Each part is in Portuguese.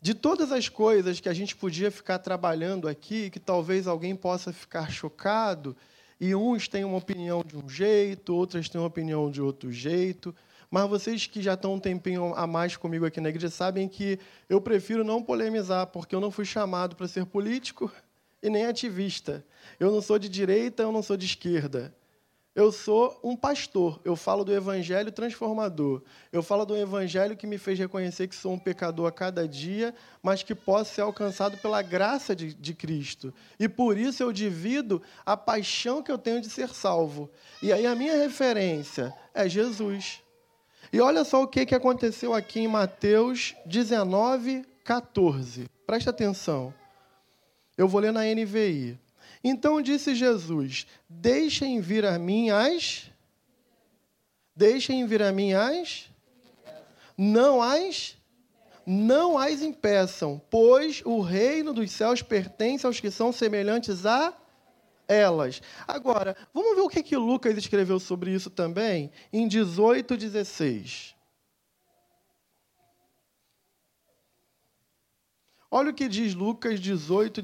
De todas as coisas que a gente podia ficar trabalhando aqui, que talvez alguém possa ficar chocado, e uns têm uma opinião de um jeito, outras têm uma opinião de outro jeito, mas vocês que já estão um tempinho a mais comigo aqui na igreja sabem que eu prefiro não polemizar, porque eu não fui chamado para ser político e nem ativista. Eu não sou de direita, eu não sou de esquerda. Eu sou um pastor, eu falo do evangelho transformador. Eu falo do evangelho que me fez reconhecer que sou um pecador a cada dia, mas que posso ser alcançado pela graça de, de Cristo. E por isso eu divido a paixão que eu tenho de ser salvo. E aí a minha referência é Jesus. E olha só o que, que aconteceu aqui em Mateus 19, 14. Presta atenção. Eu vou ler na NVI. Então disse Jesus: Deixem vir a mim as. Deixem vir a mim as. Não as. Não as impeçam, pois o reino dos céus pertence aos que são semelhantes a elas. Agora, vamos ver o que, que Lucas escreveu sobre isso também, em 18, 16. Olha o que diz Lucas 18,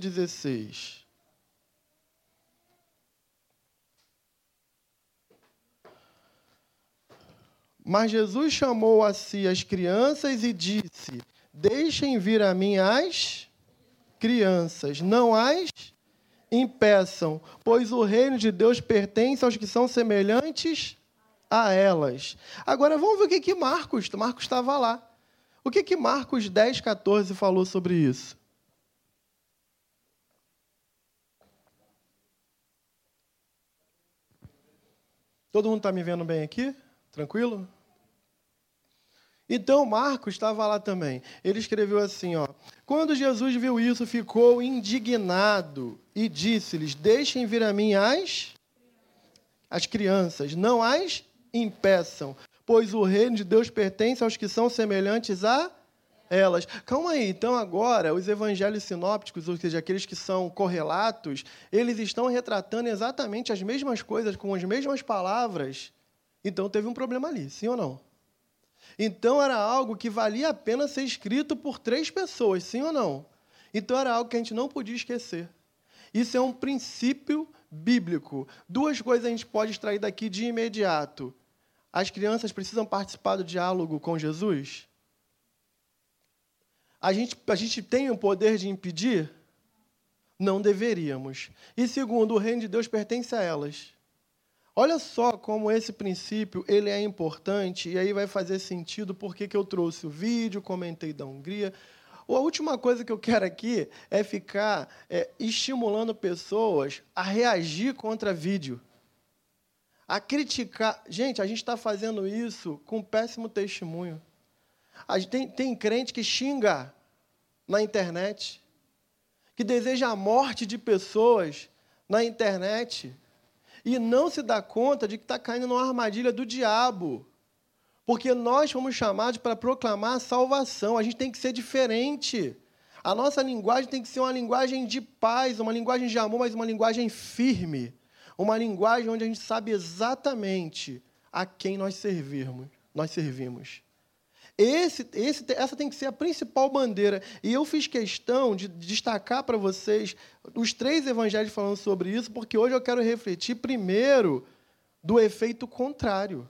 Mas Jesus chamou a si as crianças e disse: Deixem vir a mim as crianças, não as impeçam, pois o reino de Deus pertence aos que são semelhantes a elas. Agora vamos ver o que, que Marcos, Marcos estava lá. O que, que Marcos 10, 14 falou sobre isso? Todo mundo está me vendo bem aqui? Tranquilo? Então Marcos estava lá também. Ele escreveu assim, ó: Quando Jesus viu isso, ficou indignado e disse-lhes: Deixem vir a mim as as crianças, não as impeçam, pois o reino de Deus pertence aos que são semelhantes a elas. Calma aí, então agora os evangelhos sinópticos, ou seja, aqueles que são correlatos, eles estão retratando exatamente as mesmas coisas com as mesmas palavras então teve um problema ali, sim ou não? Então era algo que valia a pena ser escrito por três pessoas, sim ou não? Então era algo que a gente não podia esquecer. Isso é um princípio bíblico. Duas coisas a gente pode extrair daqui de imediato. As crianças precisam participar do diálogo com Jesus? A gente, a gente tem o poder de impedir? Não deveríamos. E segundo, o reino de Deus pertence a elas. Olha só como esse princípio ele é importante e aí vai fazer sentido porque que eu trouxe o vídeo, comentei da Hungria. A última coisa que eu quero aqui é ficar é, estimulando pessoas a reagir contra vídeo, a criticar. Gente, a gente está fazendo isso com péssimo testemunho. Tem, tem crente que xinga na internet, que deseja a morte de pessoas na internet e não se dá conta de que está caindo numa armadilha do diabo. Porque nós fomos chamados para proclamar a salvação, a gente tem que ser diferente. A nossa linguagem tem que ser uma linguagem de paz, uma linguagem de amor, mas uma linguagem firme. Uma linguagem onde a gente sabe exatamente a quem nós servirmos, nós servimos. Esse, esse, essa tem que ser a principal bandeira. E eu fiz questão de destacar para vocês os três evangelhos falando sobre isso, porque hoje eu quero refletir primeiro do efeito contrário.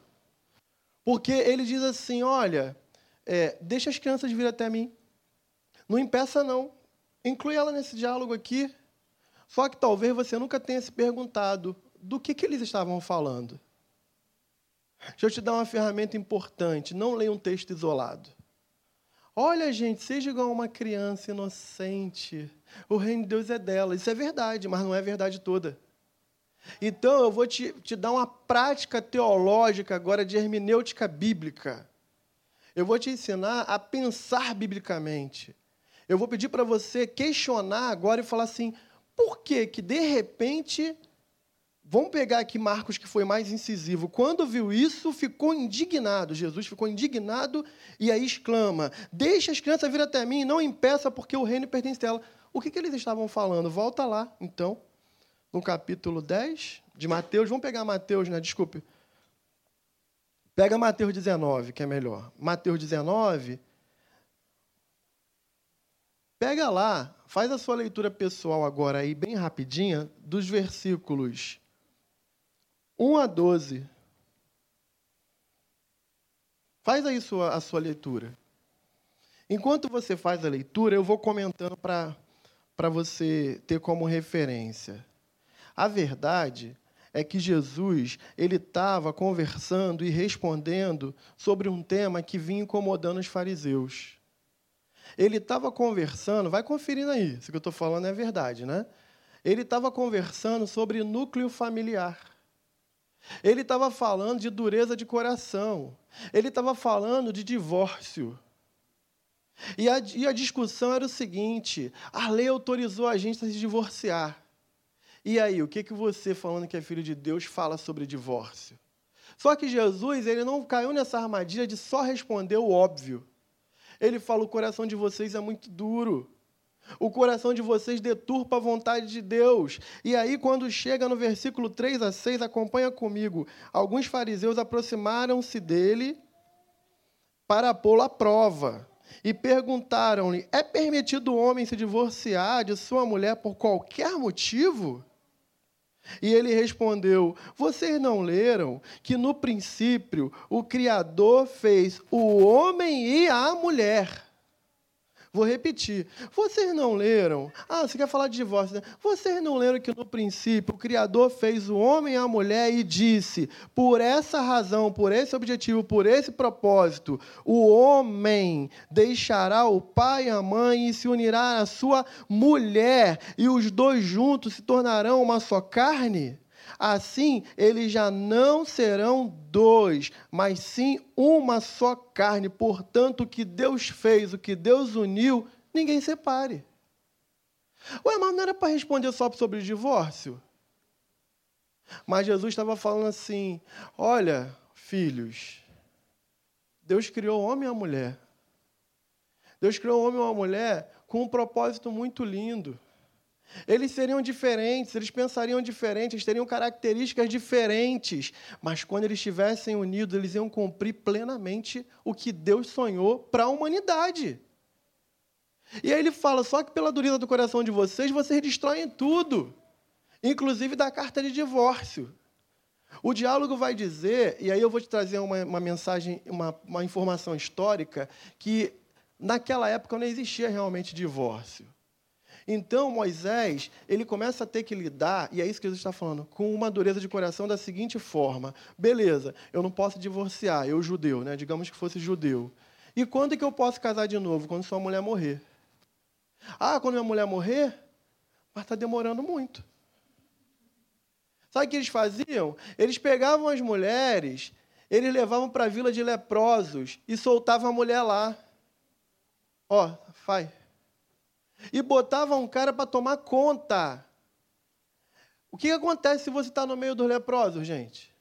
Porque ele diz assim: olha, é, deixa as crianças vir até mim. Não impeça, não. Inclui ela nesse diálogo aqui. Só que talvez você nunca tenha se perguntado do que, que eles estavam falando. Deixa eu te dar uma ferramenta importante. Não leia um texto isolado. Olha, gente, seja igual uma criança inocente. O reino de Deus é dela. Isso é verdade, mas não é verdade toda. Então, eu vou te, te dar uma prática teológica agora de hermenêutica bíblica. Eu vou te ensinar a pensar biblicamente. Eu vou pedir para você questionar agora e falar assim: por que que de repente Vamos pegar aqui Marcos, que foi mais incisivo. Quando viu isso, ficou indignado. Jesus ficou indignado e aí exclama: Deixa as crianças vir até mim, não impeça, porque o reino pertence a ela. O que, que eles estavam falando? Volta lá, então, no capítulo 10 de Mateus. Vamos pegar Mateus, né? Desculpe. Pega Mateus 19, que é melhor. Mateus 19. Pega lá, faz a sua leitura pessoal agora aí, bem rapidinha, dos versículos 1 a 12. Faz aí sua, a sua leitura. Enquanto você faz a leitura, eu vou comentando para você ter como referência. A verdade é que Jesus ele estava conversando e respondendo sobre um tema que vinha incomodando os fariseus. Ele estava conversando, vai conferindo aí, isso que eu estou falando é verdade, né? Ele estava conversando sobre núcleo familiar. Ele estava falando de dureza de coração. Ele estava falando de divórcio. E a, e a, discussão era o seguinte: a lei autorizou a gente a se divorciar. E aí, o que, que você, falando que é filho de Deus, fala sobre divórcio? Só que Jesus ele não caiu nessa armadilha de só responder o óbvio. Ele fala: o coração de vocês é muito duro. O coração de vocês deturpa a vontade de Deus. E aí, quando chega no versículo 3 a 6, acompanha comigo. Alguns fariseus aproximaram-se dele para pô-lo à prova e perguntaram-lhe: É permitido o homem se divorciar de sua mulher por qualquer motivo? E ele respondeu: Vocês não leram que no princípio o Criador fez o homem e a mulher? Vou repetir. Vocês não leram? Ah, você quer falar de divórcio, né? Vocês não leram que no princípio o Criador fez o homem e a mulher e disse: por essa razão, por esse objetivo, por esse propósito, o homem deixará o pai e a mãe e se unirá à sua mulher, e os dois juntos se tornarão uma só carne? Assim, eles já não serão dois, mas sim uma só carne. Portanto, o que Deus fez, o que Deus uniu, ninguém separe. Ué, mas não era para responder só sobre o divórcio? Mas Jesus estava falando assim: olha, filhos, Deus criou o homem e a mulher. Deus criou o homem e a mulher com um propósito muito lindo. Eles seriam diferentes, eles pensariam diferentes, eles teriam características diferentes, mas quando eles estivessem unidos, eles iam cumprir plenamente o que Deus sonhou para a humanidade. E aí ele fala: só que pela dureza do coração de vocês, vocês destroem tudo, inclusive da carta de divórcio. O diálogo vai dizer, e aí eu vou te trazer uma, uma mensagem, uma, uma informação histórica, que naquela época não existia realmente divórcio. Então Moisés, ele começa a ter que lidar, e é isso que Jesus está falando, com uma dureza de coração da seguinte forma: beleza, eu não posso divorciar, eu judeu, né? digamos que fosse judeu. E quando é que eu posso casar de novo? Quando sua mulher morrer. Ah, quando minha mulher morrer? Mas está demorando muito. Sabe o que eles faziam? Eles pegavam as mulheres, eles levavam para a vila de leprosos e soltavam a mulher lá. Ó, oh, vai, e botava um cara para tomar conta. O que acontece se você está no meio dos leprosos, gente?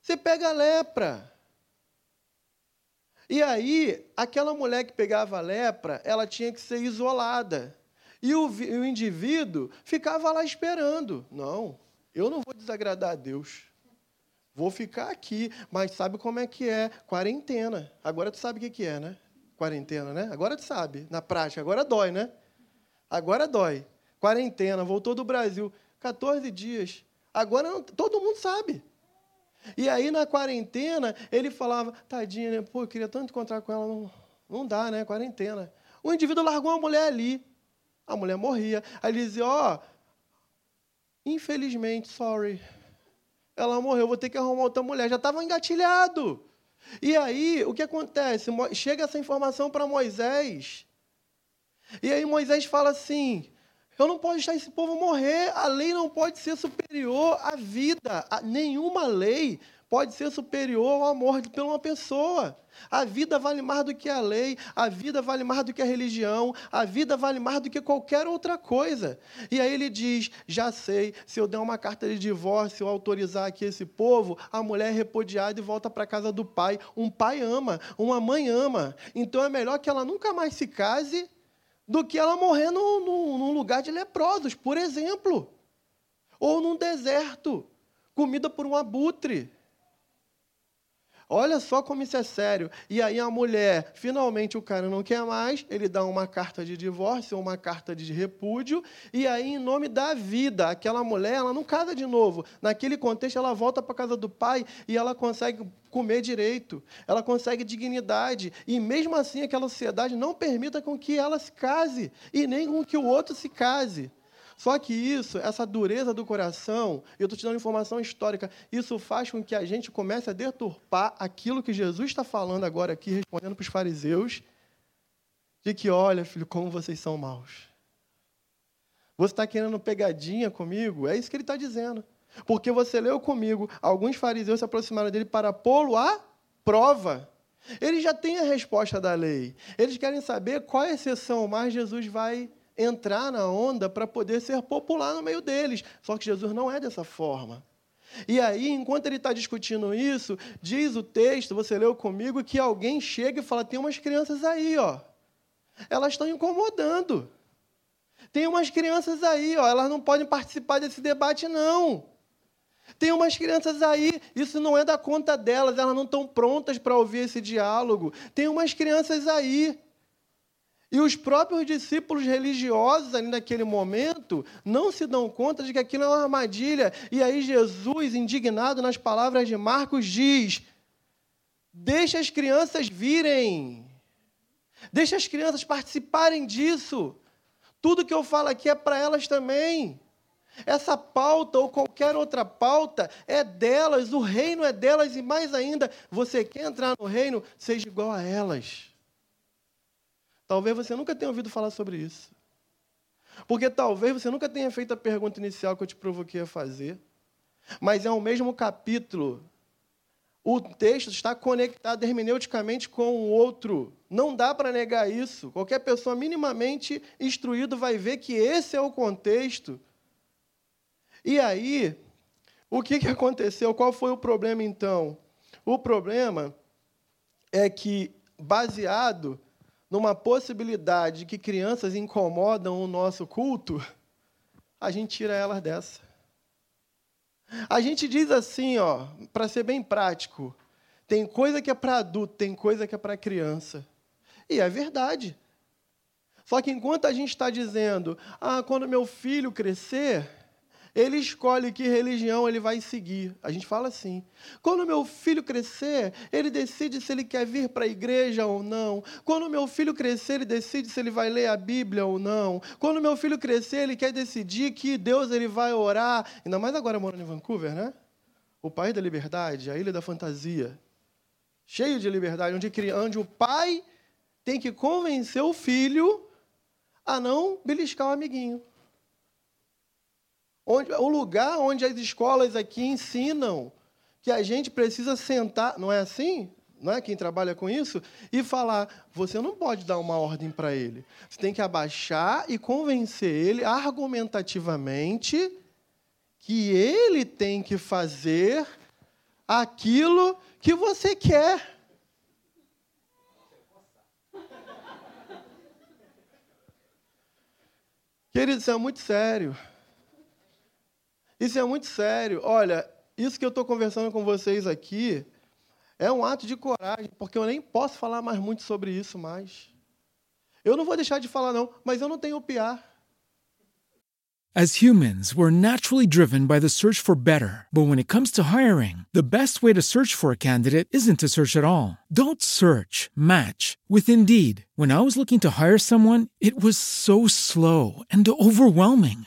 Você pega a lepra. E aí, aquela mulher que pegava a lepra, ela tinha que ser isolada. E o, o indivíduo ficava lá esperando. Não, eu não vou desagradar a Deus. Vou ficar aqui, mas sabe como é que é? Quarentena. Agora tu sabe o que é, né? Quarentena, né? Agora tu sabe, na prática. Agora dói, né? Agora dói. Quarentena, voltou do Brasil. 14 dias. Agora não, todo mundo sabe. E aí, na quarentena, ele falava, tadinha, né? Pô, eu queria tanto encontrar com ela. Não, não dá, né? Quarentena. O indivíduo largou a mulher ali. A mulher morria. Aí ele dizia: Ó, oh, infelizmente, sorry. Ela morreu, vou ter que arrumar outra mulher. Já estava engatilhado. E aí, o que acontece? Chega essa informação para Moisés. E aí Moisés fala assim: eu não posso deixar esse povo morrer. A lei não pode ser superior à vida. Nenhuma lei pode ser superior ao amor de uma pessoa. A vida vale mais do que a lei, a vida vale mais do que a religião, a vida vale mais do que qualquer outra coisa. E aí ele diz: já sei, se eu der uma carta de divórcio, autorizar aqui esse povo, a mulher é repudiada e volta para a casa do pai. Um pai ama, uma mãe ama. Então é melhor que ela nunca mais se case do que ela morrer no, num lugar de leprosos, por exemplo. Ou num deserto, comida por um abutre. Olha só como isso é sério. E aí a mulher, finalmente o cara não quer mais, ele dá uma carta de divórcio, uma carta de repúdio, e aí em nome da vida, aquela mulher, ela não casa de novo. Naquele contexto, ela volta para casa do pai e ela consegue comer direito, ela consegue dignidade, e mesmo assim aquela sociedade não permita com que ela se case e nem com que o outro se case. Só que isso, essa dureza do coração, eu estou te dando informação histórica, isso faz com que a gente comece a deturpar aquilo que Jesus está falando agora aqui, respondendo para os fariseus, de que, olha, filho, como vocês são maus. Você está querendo pegadinha comigo? É isso que ele está dizendo. Porque você leu comigo, alguns fariseus se aproximaram dele para pô-lo à prova. Eles já têm a resposta da lei. Eles querem saber qual exceção mais Jesus vai entrar na onda para poder ser popular no meio deles. Só que Jesus não é dessa forma. E aí, enquanto ele está discutindo isso, diz o texto, você leu comigo, que alguém chega e fala: tem umas crianças aí, ó. Elas estão incomodando. Tem umas crianças aí, ó, elas não podem participar desse debate, não. Tem umas crianças aí, isso não é da conta delas, elas não estão prontas para ouvir esse diálogo. Tem umas crianças aí. E os próprios discípulos religiosos, ali naquele momento, não se dão conta de que aquilo é uma armadilha. E aí Jesus, indignado nas palavras de Marcos, diz: Deixa as crianças virem. Deixa as crianças participarem disso. Tudo que eu falo aqui é para elas também. Essa pauta ou qualquer outra pauta é delas, o reino é delas e mais ainda, você quer entrar no reino, seja igual a elas. Talvez você nunca tenha ouvido falar sobre isso. Porque talvez você nunca tenha feito a pergunta inicial que eu te provoquei a fazer. Mas é o mesmo capítulo. O texto está conectado hermeneuticamente com o outro. Não dá para negar isso. Qualquer pessoa minimamente instruído vai ver que esse é o contexto. E aí, o que, que aconteceu? Qual foi o problema então? O problema é que, baseado numa possibilidade de que crianças incomodam o nosso culto, a gente tira elas dessa. A gente diz assim, ó, para ser bem prático, tem coisa que é para adulto, tem coisa que é para criança. E é verdade. Só que enquanto a gente está dizendo, ah, quando meu filho crescer, ele escolhe que religião ele vai seguir. A gente fala assim. Quando meu filho crescer, ele decide se ele quer vir para a igreja ou não. Quando meu filho crescer, ele decide se ele vai ler a Bíblia ou não. Quando meu filho crescer, ele quer decidir que Deus ele vai orar. Ainda mais agora morando em Vancouver, né? O país da liberdade, a ilha da fantasia. Cheio de liberdade, onde, onde o pai tem que convencer o filho a não beliscar o amiguinho. Onde, o lugar onde as escolas aqui ensinam que a gente precisa sentar, não é assim? Não é quem trabalha com isso? E falar, você não pode dar uma ordem para ele. Você tem que abaixar e convencer ele argumentativamente que ele tem que fazer aquilo que você quer. Querido, isso é muito sério. Isso é muito sério. Olha, isso que eu estou conversando com vocês aqui é um ato de coragem, porque eu nem posso falar mais muito sobre isso mais. Eu não vou deixar de falar, não, mas eu não tenho piar. As humans, we're naturally driven by the search for better. But when it comes to hiring, the best way to search for a candidate isn't to search at all. Don't search, match with Indeed. When I was looking to hire someone, it was so slow and overwhelming.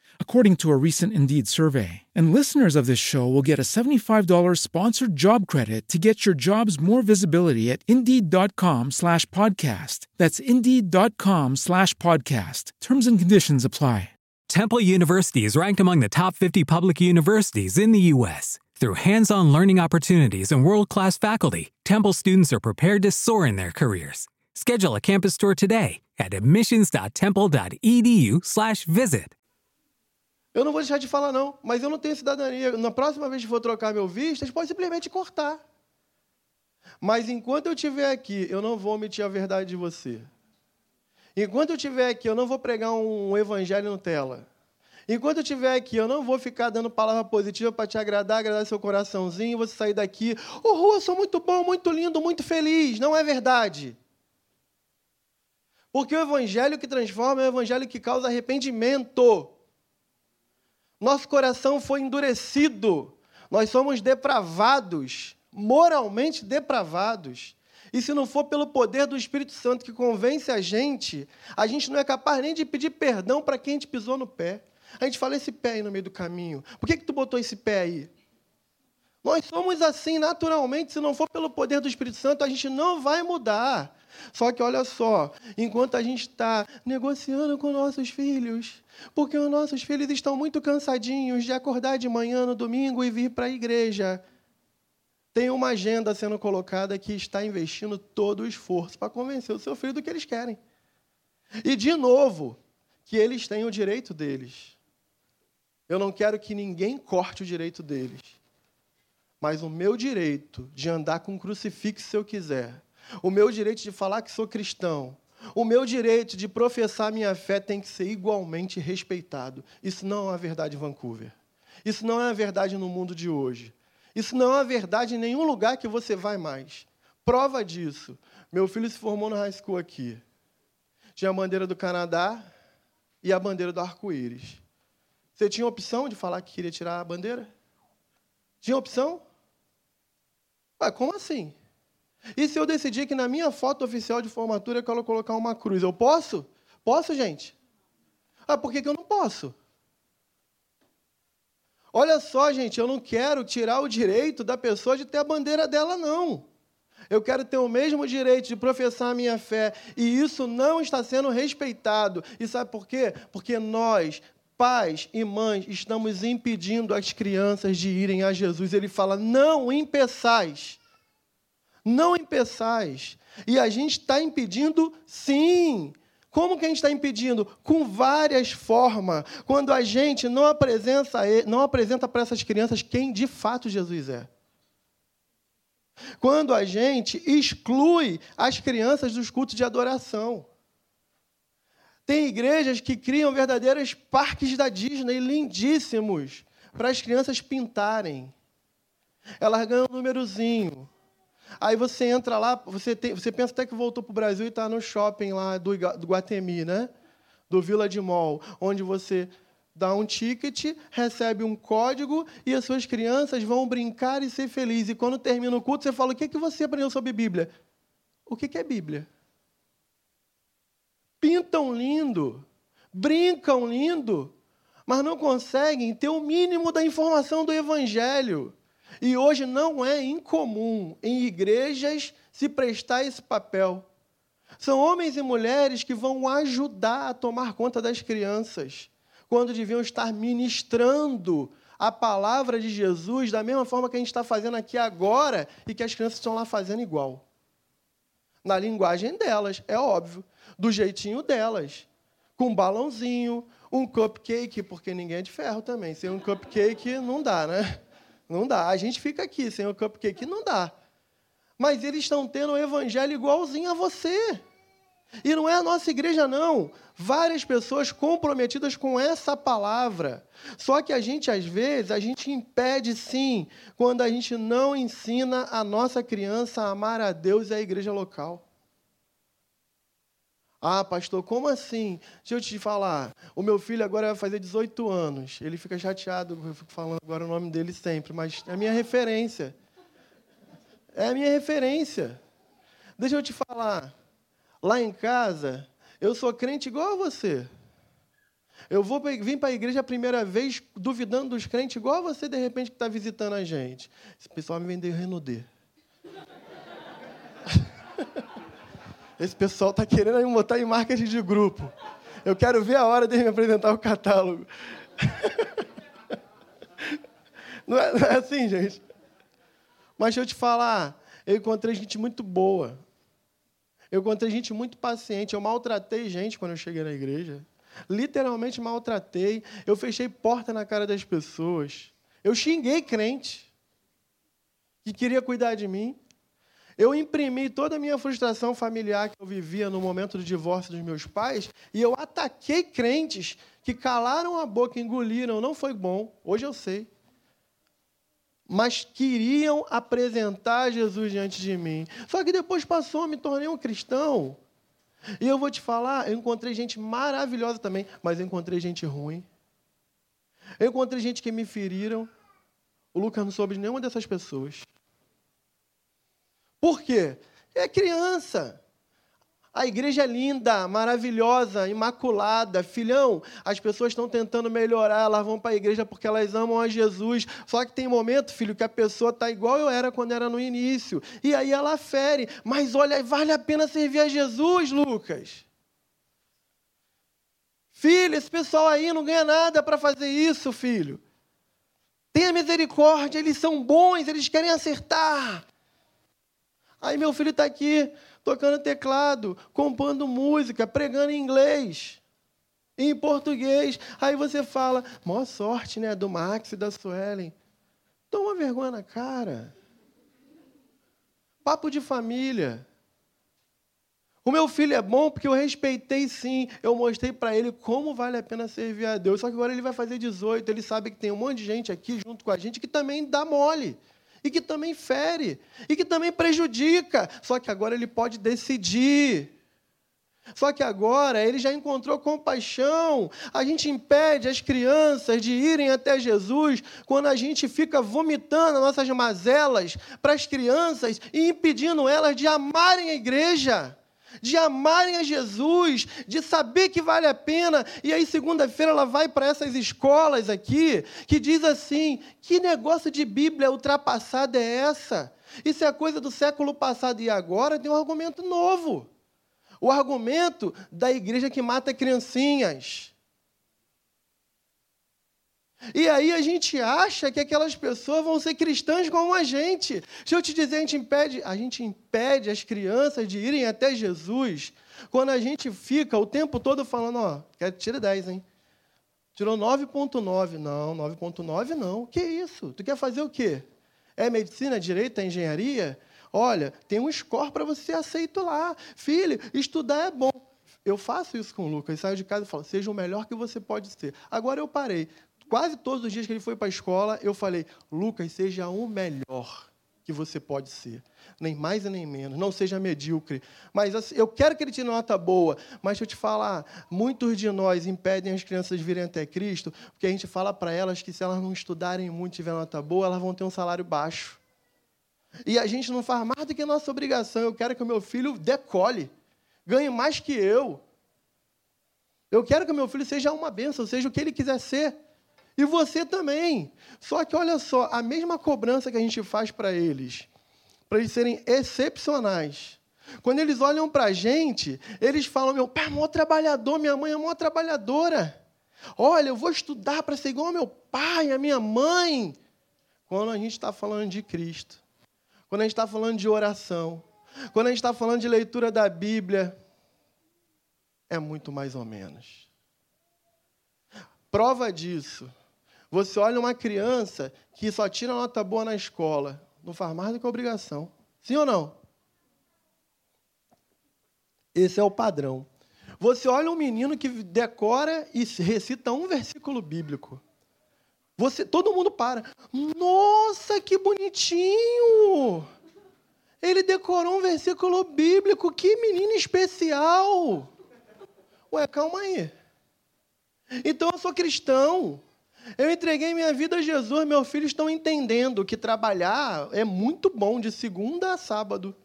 according to a recent Indeed survey. And listeners of this show will get a $75 sponsored job credit to get your jobs more visibility at Indeed.com slash podcast. That's Indeed.com slash podcast. Terms and conditions apply. Temple University is ranked among the top 50 public universities in the U.S. Through hands on learning opportunities and world class faculty, Temple students are prepared to soar in their careers. Schedule a campus tour today at admissions.temple.edu/slash visit. Eu não vou deixar de falar, não, mas eu não tenho cidadania. Na próxima vez que for trocar meu visto, eles podem simplesmente cortar. Mas enquanto eu estiver aqui, eu não vou omitir a verdade de você. Enquanto eu estiver aqui, eu não vou pregar um evangelho no tela. Enquanto eu estiver aqui, eu não vou ficar dando palavra positiva para te agradar, agradar seu coraçãozinho, você sair daqui, oh, Rua, sou muito bom, muito lindo, muito feliz. Não é verdade. Porque o evangelho que transforma é o evangelho que causa arrependimento. Nosso coração foi endurecido. Nós somos depravados, moralmente depravados. E se não for pelo poder do Espírito Santo que convence a gente, a gente não é capaz nem de pedir perdão para quem a gente pisou no pé. A gente fala esse pé aí no meio do caminho. Por que, que tu botou esse pé aí? Nós somos assim naturalmente, se não for pelo poder do Espírito Santo, a gente não vai mudar. Só que olha só, enquanto a gente está negociando com nossos filhos, porque os nossos filhos estão muito cansadinhos de acordar de manhã no domingo e vir para a igreja, tem uma agenda sendo colocada que está investindo todo o esforço para convencer o seu filho do que eles querem. E, de novo, que eles têm o direito deles. Eu não quero que ninguém corte o direito deles. Mas o meu direito de andar com um crucifixo se eu quiser, o meu direito de falar que sou cristão, o meu direito de professar minha fé tem que ser igualmente respeitado. Isso não é a verdade em Vancouver. Isso não é a verdade no mundo de hoje. Isso não é verdade em nenhum lugar que você vai mais. Prova disso. Meu filho se formou no high school aqui. Tinha a bandeira do Canadá e a bandeira do arco-íris. Você tinha opção de falar que queria tirar a bandeira? Tinha opção? Ué, como assim? E se eu decidir que na minha foto oficial de formatura eu quero colocar uma cruz, eu posso? Posso, gente? Ah, por que, que eu não posso? Olha só, gente, eu não quero tirar o direito da pessoa de ter a bandeira dela, não. Eu quero ter o mesmo direito de professar a minha fé, e isso não está sendo respeitado. E sabe por quê? Porque nós, pais e mães, estamos impedindo as crianças de irem a Jesus. Ele fala: não impeçais. Não impeçais. E a gente está impedindo, sim, como que a gente está impedindo? Com várias formas. Quando a gente não apresenta, não apresenta para essas crianças quem de fato Jesus é. Quando a gente exclui as crianças dos cultos de adoração. Tem igrejas que criam verdadeiros parques da Disney lindíssimos para as crianças pintarem. Elas ganham um númerozinho. Aí você entra lá, você, tem, você pensa até que voltou para o Brasil e está no shopping lá do, do Guatemi, né? Do Village Mall, onde você dá um ticket, recebe um código e as suas crianças vão brincar e ser felizes. E quando termina o culto, você fala: O que, que você aprendeu sobre Bíblia? O que, que é Bíblia? Pintam lindo, brincam lindo, mas não conseguem ter o mínimo da informação do Evangelho. E hoje não é incomum em igrejas se prestar esse papel. São homens e mulheres que vão ajudar a tomar conta das crianças, quando deviam estar ministrando a palavra de Jesus da mesma forma que a gente está fazendo aqui agora e que as crianças estão lá fazendo igual. Na linguagem delas, é óbvio, do jeitinho delas com um balãozinho, um cupcake, porque ninguém é de ferro também. Sem um cupcake não dá, né? Não dá. A gente fica aqui sem o um cupcake, não dá. Mas eles estão tendo o evangelho igualzinho a você. E não é a nossa igreja, não. Várias pessoas comprometidas com essa palavra. Só que a gente, às vezes, a gente impede sim, quando a gente não ensina a nossa criança a amar a Deus e a igreja local. Ah, pastor, como assim? Deixa eu te falar. O meu filho agora vai fazer 18 anos. Ele fica chateado, eu fico falando agora o nome dele sempre, mas é minha referência. É a minha referência. Deixa eu te falar. Lá em casa, eu sou crente igual a você. Eu vou vim para a igreja a primeira vez duvidando dos crentes igual a você, de repente, que está visitando a gente. Esse pessoal me vendeu Renaudet. Esse pessoal está querendo me botar em marketing de grupo. Eu quero ver a hora de me apresentar o catálogo. Não é, não é assim, gente? Mas deixa eu te falar, eu encontrei gente muito boa. Eu encontrei gente muito paciente. Eu maltratei gente quando eu cheguei na igreja. Literalmente maltratei. Eu fechei porta na cara das pessoas. Eu xinguei crente que queria cuidar de mim. Eu imprimi toda a minha frustração familiar que eu vivia no momento do divórcio dos meus pais e eu ataquei crentes que calaram a boca, engoliram. Não foi bom. Hoje eu sei. Mas queriam apresentar Jesus diante de mim. Só que depois passou, me tornei um cristão. E eu vou te falar, eu encontrei gente maravilhosa também, mas eu encontrei gente ruim. Eu encontrei gente que me feriram. O Lucas não soube de nenhuma dessas pessoas. Por quê? É criança. A igreja é linda, maravilhosa, imaculada. Filhão, as pessoas estão tentando melhorar, elas vão para a igreja porque elas amam a Jesus. Só que tem momento, filho, que a pessoa está igual eu era quando era no início. E aí ela fere. Mas olha, vale a pena servir a Jesus, Lucas. Filho, esse pessoal aí não ganha nada para fazer isso, filho. Tenha misericórdia, eles são bons, eles querem acertar. Aí meu filho está aqui tocando teclado, compondo música, pregando em inglês, em português. Aí você fala, maior sorte, né, do Max e da Suelen. Toma vergonha na cara. Papo de família. O meu filho é bom porque eu respeitei sim, eu mostrei para ele como vale a pena servir a Deus. Só que agora ele vai fazer 18, ele sabe que tem um monte de gente aqui junto com a gente que também dá mole e que também fere, e que também prejudica. Só que agora ele pode decidir. Só que agora ele já encontrou compaixão. A gente impede as crianças de irem até Jesus quando a gente fica vomitando as nossas mazelas para as crianças e impedindo elas de amarem a igreja de amarem a Jesus, de saber que vale a pena. E aí, segunda-feira, ela vai para essas escolas aqui, que diz assim: que negócio de Bíblia ultrapassada é essa? Isso é coisa do século passado e agora tem um argumento novo. O argumento da igreja que mata criancinhas. E aí a gente acha que aquelas pessoas vão ser cristãs como a gente. Deixa eu te dizer, a gente impede, a gente impede as crianças de irem até Jesus quando a gente fica o tempo todo falando, ó, quer tira 10, hein? Tirou 9.9. Não, 9.9 não. Que isso? Tu quer fazer o quê? É medicina, direito, é engenharia? Olha, tem um score para você ser aceito lá. Filho, estudar é bom. Eu faço isso com o Lucas, saio de casa e falo, seja o melhor que você pode ser. Agora eu parei quase todos os dias que ele foi para a escola, eu falei: Lucas, seja o melhor que você pode ser. Nem mais e nem menos. Não seja medíocre. Mas assim, eu quero que ele tire nota boa. Mas deixa eu te falar: muitos de nós impedem as crianças de virem até Cristo, porque a gente fala para elas que se elas não estudarem muito e tiver nota boa, elas vão ter um salário baixo. E a gente não faz mais do que nossa obrigação. Eu quero que o meu filho decole, ganhe mais que eu. Eu quero que o meu filho seja uma bênção, seja o que ele quiser ser. E você também. Só que olha só, a mesma cobrança que a gente faz para eles, para eles serem excepcionais. Quando eles olham para a gente, eles falam: meu pai é maior trabalhador, minha mãe é maior trabalhadora. Olha, eu vou estudar para ser igual ao meu pai, a minha mãe. Quando a gente está falando de Cristo, quando a gente está falando de oração, quando a gente está falando de leitura da Bíblia, é muito mais ou menos. Prova disso. Você olha uma criança que só tira nota boa na escola, não faz mais do que obrigação. Sim ou não? Esse é o padrão. Você olha um menino que decora e recita um versículo bíblico. Você, todo mundo para. Nossa, que bonitinho! Ele decorou um versículo bíblico. Que menino especial! Ué, calma aí. Então eu sou cristão. Eu entreguei minha vida a Jesus. Meus filhos estão entendendo que trabalhar é muito bom de segunda a sábado.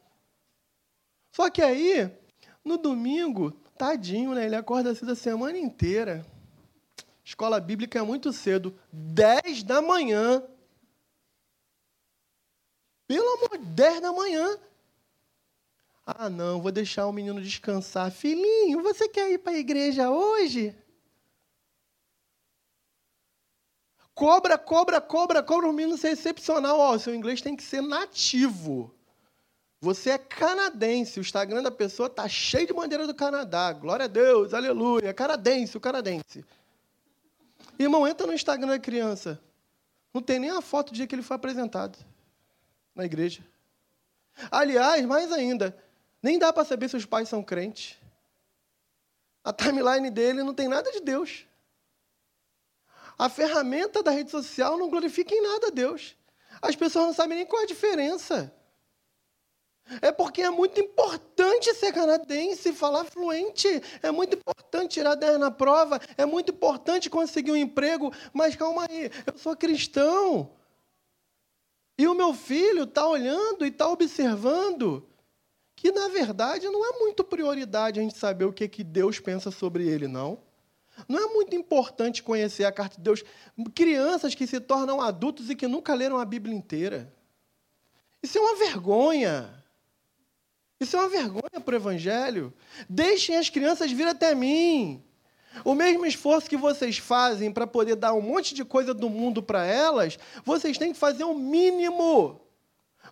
Só que aí, no domingo, tadinho, né? Ele acorda cedo a semana inteira. Escola bíblica é muito cedo, 10 da manhã. Pelo amor, 10 da manhã. Ah, não, vou deixar o menino descansar. Filhinho, você quer ir para a igreja hoje? Cobra, cobra, cobra, cobra o menino ser excepcional. Ó, seu inglês tem que ser nativo. Você é canadense. O Instagram da pessoa tá cheio de bandeira do Canadá. Glória a Deus, aleluia. Canadense, o canadense. Irmão, entra no Instagram da criança. Não tem nem a foto do dia que ele foi apresentado na igreja. Aliás, mais ainda, nem dá para saber se os pais são crentes. A timeline dele não tem nada de Deus. A ferramenta da rede social não glorifica em nada a Deus. As pessoas não sabem nem qual é a diferença. É porque é muito importante ser canadense, falar fluente. É muito importante tirar 10 na prova. É muito importante conseguir um emprego. Mas calma aí, eu sou cristão. E o meu filho está olhando e está observando que, na verdade, não é muito prioridade a gente saber o que, que Deus pensa sobre ele, não. Não é muito importante conhecer a carta de Deus. Crianças que se tornam adultos e que nunca leram a Bíblia inteira. Isso é uma vergonha. Isso é uma vergonha para o Evangelho. Deixem as crianças vir até mim. O mesmo esforço que vocês fazem para poder dar um monte de coisa do mundo para elas, vocês têm que fazer o um mínimo.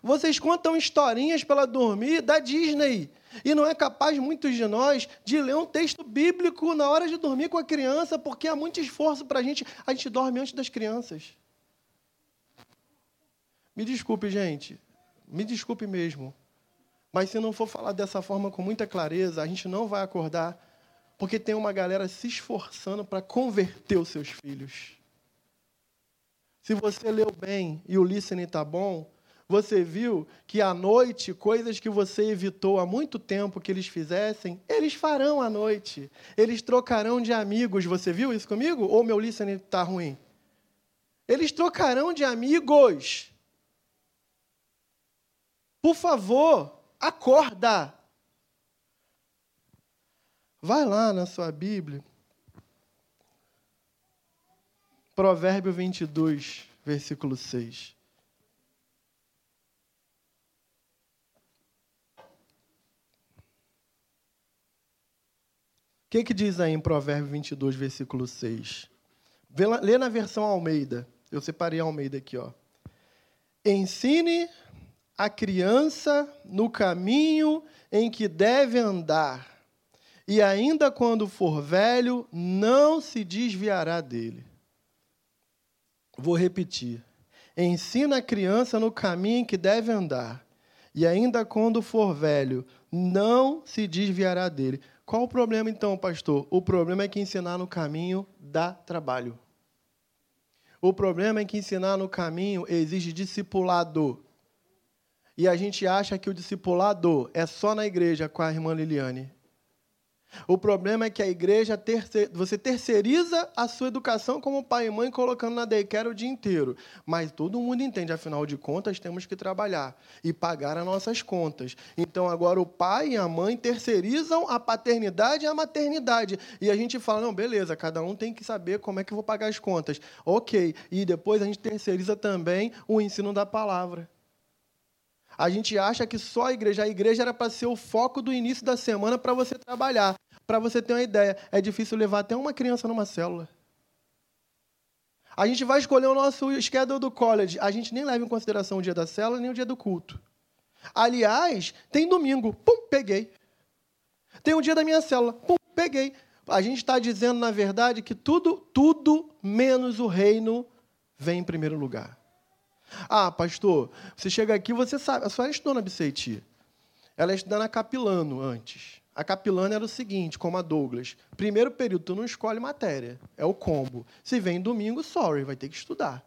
Vocês contam historinhas para ela dormir da Disney. E não é capaz, muitos de nós, de ler um texto bíblico na hora de dormir com a criança, porque há muito esforço para a gente. A gente dorme antes das crianças. Me desculpe, gente. Me desculpe mesmo. Mas se não for falar dessa forma com muita clareza, a gente não vai acordar, porque tem uma galera se esforçando para converter os seus filhos. Se você leu bem e o listening está bom, você viu que à noite, coisas que você evitou há muito tempo que eles fizessem, eles farão à noite. Eles trocarão de amigos. Você viu isso comigo? Ou meu listening está ruim? Eles trocarão de amigos. Por favor, Acorda! Vai lá na sua Bíblia. Provérbio 22, versículo 6. O que, que diz aí em Provérbio 22, versículo 6? Lê na versão Almeida. Eu separei a Almeida aqui, ó. Ensine a criança no caminho em que deve andar, e ainda quando for velho, não se desviará dele. Vou repetir. Ensina a criança no caminho em que deve andar, e ainda quando for velho, não se desviará dele. Qual o problema então, pastor? O problema é que ensinar no caminho dá trabalho. O problema é que ensinar no caminho exige discipulado. E a gente acha que o discipulado é só na igreja com a irmã Liliane. O problema é que a igreja, terceir, você terceiriza a sua educação como pai e mãe, colocando na daycare o dia inteiro. Mas todo mundo entende, afinal de contas, temos que trabalhar e pagar as nossas contas. Então, agora o pai e a mãe terceirizam a paternidade e a maternidade. E a gente fala, não, beleza, cada um tem que saber como é que eu vou pagar as contas. Ok. E depois a gente terceiriza também o ensino da palavra. A gente acha que só a igreja, a igreja era para ser o foco do início da semana para você trabalhar. Para você ter uma ideia, é difícil levar até uma criança numa célula. A gente vai escolher o nosso schedule do college. A gente nem leva em consideração o dia da célula nem o dia do culto. Aliás, tem domingo. Pum, peguei. Tem o dia da minha célula. Pum, peguei. A gente está dizendo, na verdade, que tudo, tudo menos o reino vem em primeiro lugar. Ah, pastor, você chega aqui, você sabe, a senhora estudou na BCT. Ela é estudou na Capilano antes. A Capilano era o seguinte, como a Douglas. Primeiro período, tu não escolhe matéria. É o combo. Se vem domingo, sorry, vai ter que estudar.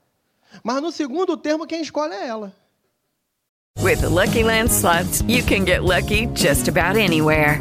Mas no segundo termo, quem escolhe é ela. With the Lucky Land slots, you can get lucky just about anywhere.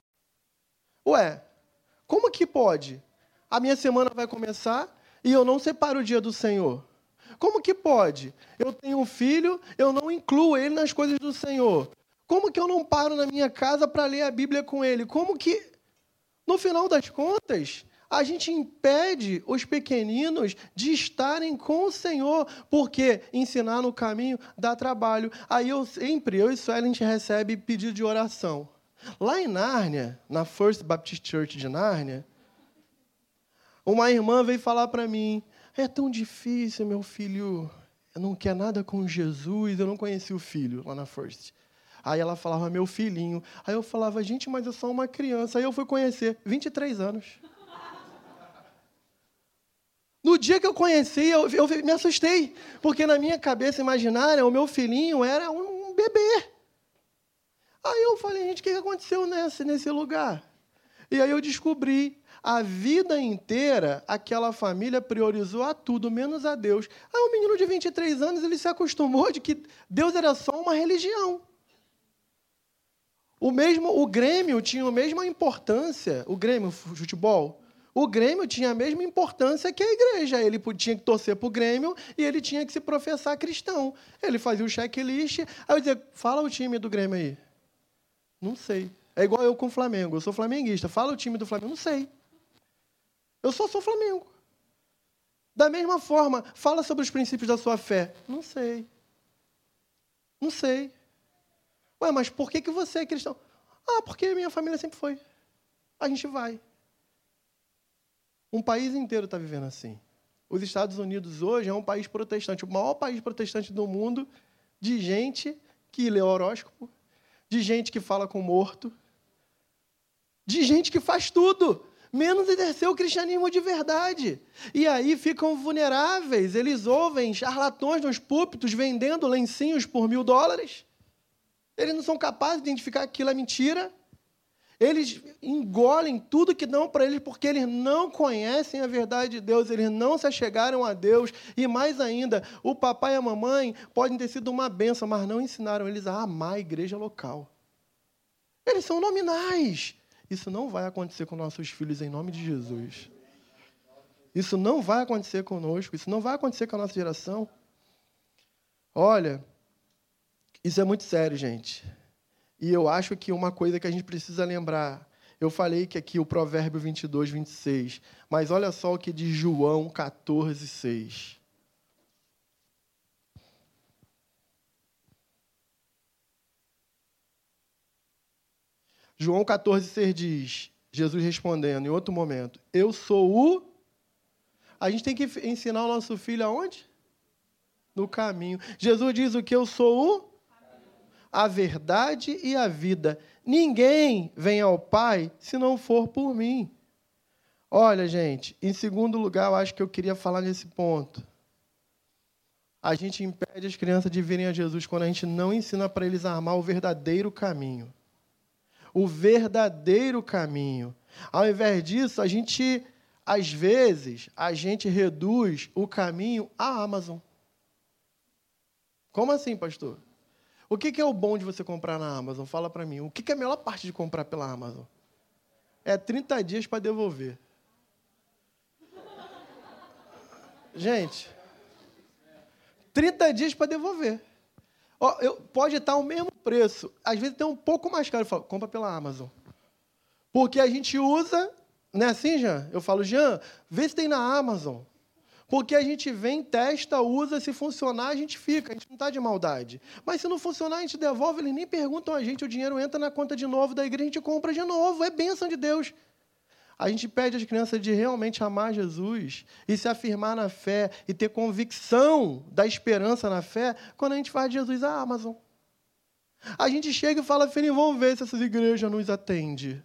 Ué, como que pode? A minha semana vai começar e eu não separo o dia do Senhor. Como que pode? Eu tenho um filho, eu não incluo ele nas coisas do Senhor. Como que eu não paro na minha casa para ler a Bíblia com ele? Como que, no final das contas, a gente impede os pequeninos de estarem com o Senhor, porque ensinar no caminho dá trabalho. Aí eu sempre, eu e Suelen, a gente recebe pedido de oração. Lá em Nárnia, na First Baptist Church de Nárnia, uma irmã veio falar para mim: é tão difícil, meu filho. Não quer nada com Jesus. Eu não conheci o filho lá na First. Aí ela falava, meu filhinho. Aí eu falava, gente, mas eu sou uma criança. Aí eu fui conhecer, 23 anos. No dia que eu conheci, eu, eu me assustei. Porque na minha cabeça imaginária, o meu filhinho era um bebê. Aí eu falei, gente, o que aconteceu nesse, nesse lugar? E aí eu descobri a vida inteira, aquela família priorizou a tudo, menos a Deus. Aí um menino de 23 anos, ele se acostumou de que Deus era só uma religião. O mesmo, o Grêmio tinha a mesma importância, o Grêmio futebol, o Grêmio tinha a mesma importância que a igreja. Ele tinha que torcer para o Grêmio e ele tinha que se professar cristão. Ele fazia o checklist. Aí eu dizia, fala o time do Grêmio aí. Não sei. É igual eu com o Flamengo. Eu sou flamenguista. Fala o time do Flamengo. Não sei. Eu só sou Flamengo. Da mesma forma, fala sobre os princípios da sua fé. Não sei. Não sei. Ué, mas por que, que você é cristão? Ah, porque minha família sempre foi. A gente vai. Um país inteiro está vivendo assim. Os Estados Unidos hoje é um país protestante, o maior país protestante do mundo, de gente que lê horóscopo, de gente que fala com morto, de gente que faz tudo, menos exercer o cristianismo de verdade. E aí ficam vulneráveis, eles ouvem charlatões nos púlpitos vendendo lencinhos por mil dólares. Eles não são capazes de identificar que aquilo é mentira. Eles engolem tudo que dão para eles porque eles não conhecem a verdade de Deus, eles não se achegaram a Deus. E mais ainda, o papai e a mamãe podem ter sido uma benção, mas não ensinaram eles a amar a igreja local. Eles são nominais. Isso não vai acontecer com nossos filhos em nome de Jesus. Isso não vai acontecer conosco, isso não vai acontecer com a nossa geração. Olha, isso é muito sério, gente. E eu acho que uma coisa que a gente precisa lembrar, eu falei que aqui o provérbio 22, 26, mas olha só o que diz João 14, 6. João 14, 6 diz, Jesus respondendo em outro momento, eu sou o... A gente tem que ensinar o nosso filho aonde? No caminho. Jesus diz o que eu sou o a verdade e a vida. Ninguém vem ao Pai se não for por mim. Olha, gente, em segundo lugar, eu acho que eu queria falar nesse ponto. A gente impede as crianças de virem a Jesus quando a gente não ensina para eles a amar o verdadeiro caminho. O verdadeiro caminho. Ao invés disso, a gente às vezes, a gente reduz o caminho à Amazon. Como assim, pastor? O que, que é o bom de você comprar na Amazon? Fala para mim. O que, que é a melhor parte de comprar pela Amazon? É 30 dias para devolver. Gente, 30 dias para devolver. Ó, eu, pode estar o mesmo preço. Às vezes tem um pouco mais caro. Eu falo, compra pela Amazon. Porque a gente usa, não é assim, Jean? Eu falo, Jean, vê se tem na Amazon. Porque a gente vem, testa, usa, se funcionar, a gente fica, a gente não está de maldade. Mas se não funcionar, a gente devolve, eles nem perguntam a gente, o dinheiro entra na conta de novo da igreja, a gente compra de novo. É bênção de Deus. A gente pede às crianças de realmente amar Jesus e se afirmar na fé e ter convicção da esperança na fé quando a gente faz de Jesus a Amazon. A gente chega e fala, filho, vamos ver se essas igrejas nos atendem.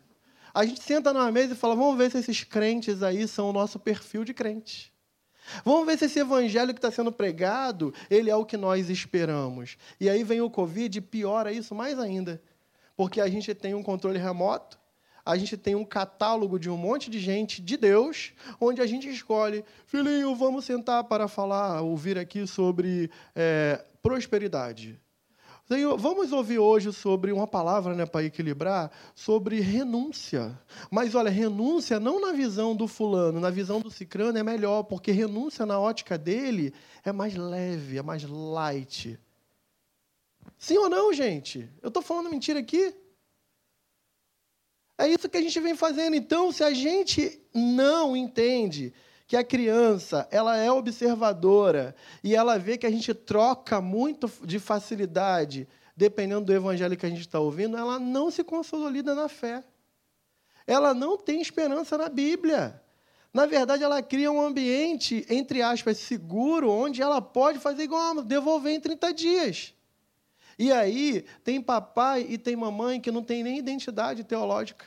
A gente senta numa mesa e fala, vamos ver se esses crentes aí são o nosso perfil de crente. Vamos ver se esse evangelho que está sendo pregado, ele é o que nós esperamos. E aí vem o Covid e piora isso mais ainda. Porque a gente tem um controle remoto, a gente tem um catálogo de um monte de gente de Deus, onde a gente escolhe, filhinho, vamos sentar para falar, ouvir aqui sobre é, prosperidade. Senhor, vamos ouvir hoje sobre uma palavra né, para equilibrar, sobre renúncia. Mas olha, renúncia não na visão do fulano, na visão do cicrano é melhor, porque renúncia na ótica dele é mais leve, é mais light. Sim ou não, gente? Eu estou falando mentira aqui? É isso que a gente vem fazendo. Então, se a gente não entende que a criança ela é observadora e ela vê que a gente troca muito de facilidade, dependendo do evangelho que a gente está ouvindo, ela não se consolida na fé. Ela não tem esperança na Bíblia. Na verdade, ela cria um ambiente, entre aspas, seguro, onde ela pode fazer igual, devolver em 30 dias. E aí, tem papai e tem mamãe que não tem nem identidade teológica,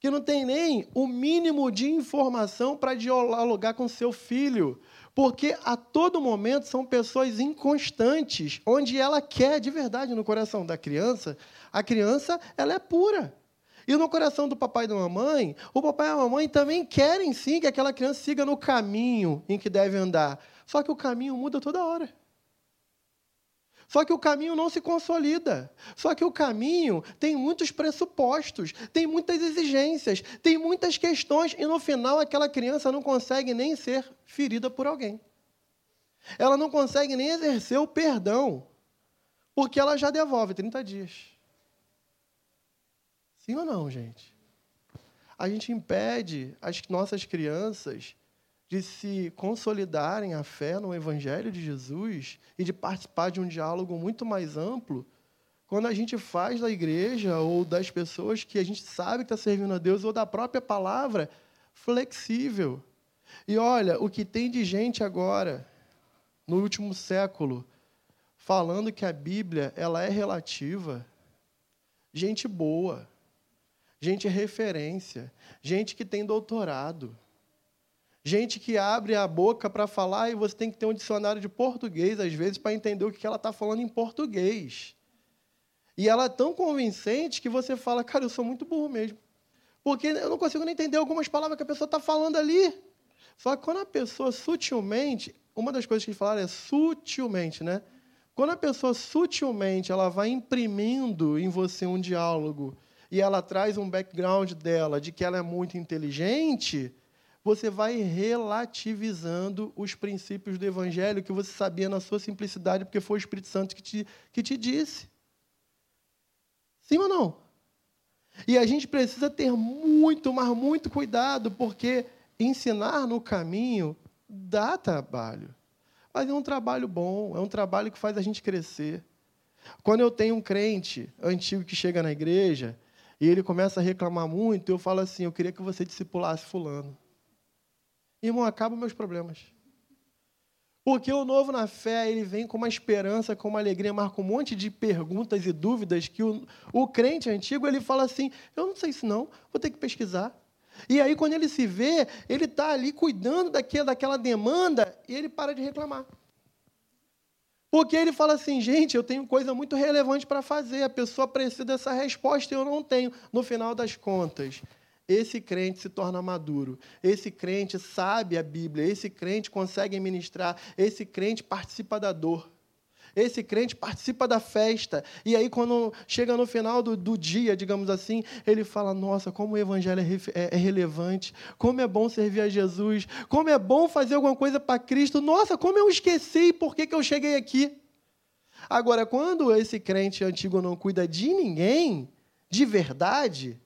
que não tem nem o mínimo de informação para dialogar com seu filho, porque a todo momento são pessoas inconstantes, onde ela quer de verdade no coração da criança, a criança ela é pura. E no coração do papai e da mamãe, o papai e a mamãe também querem sim que aquela criança siga no caminho em que deve andar. Só que o caminho muda toda hora. Só que o caminho não se consolida. Só que o caminho tem muitos pressupostos, tem muitas exigências, tem muitas questões, e no final aquela criança não consegue nem ser ferida por alguém. Ela não consegue nem exercer o perdão, porque ela já devolve 30 dias. Sim ou não, gente? A gente impede as nossas crianças de se consolidarem a fé no Evangelho de Jesus e de participar de um diálogo muito mais amplo, quando a gente faz da igreja ou das pessoas que a gente sabe que está servindo a Deus ou da própria palavra flexível. E olha, o que tem de gente agora, no último século, falando que a Bíblia ela é relativa, gente boa, gente referência, gente que tem doutorado Gente que abre a boca para falar e você tem que ter um dicionário de português, às vezes, para entender o que ela está falando em português. E ela é tão convincente que você fala, cara, eu sou muito burro mesmo. Porque eu não consigo nem entender algumas palavras que a pessoa está falando ali. Só que quando a pessoa sutilmente, uma das coisas que falaram é sutilmente, né? Quando a pessoa sutilmente ela vai imprimindo em você um diálogo e ela traz um background dela de que ela é muito inteligente, você vai relativizando os princípios do Evangelho que você sabia na sua simplicidade, porque foi o Espírito Santo que te, que te disse. Sim ou não? E a gente precisa ter muito, mas muito cuidado, porque ensinar no caminho dá trabalho. Mas é um trabalho bom, é um trabalho que faz a gente crescer. Quando eu tenho um crente antigo que chega na igreja e ele começa a reclamar muito, eu falo assim: eu queria que você discipulasse Fulano. Irmão, acabam meus problemas. Porque o novo na fé, ele vem com uma esperança, com uma alegria, mas com um monte de perguntas e dúvidas que o, o crente antigo, ele fala assim, eu não sei isso não, vou ter que pesquisar. E aí, quando ele se vê, ele está ali cuidando daquela, daquela demanda e ele para de reclamar. Porque ele fala assim, gente, eu tenho coisa muito relevante para fazer, a pessoa precisa dessa resposta e eu não tenho. No final das contas, esse crente se torna maduro. Esse crente sabe a Bíblia. Esse crente consegue ministrar. Esse crente participa da dor. Esse crente participa da festa. E aí, quando chega no final do, do dia, digamos assim, ele fala: Nossa, como o evangelho é, é, é relevante. Como é bom servir a Jesus. Como é bom fazer alguma coisa para Cristo. Nossa, como eu esqueci por que, que eu cheguei aqui. Agora, quando esse crente antigo não cuida de ninguém, de verdade,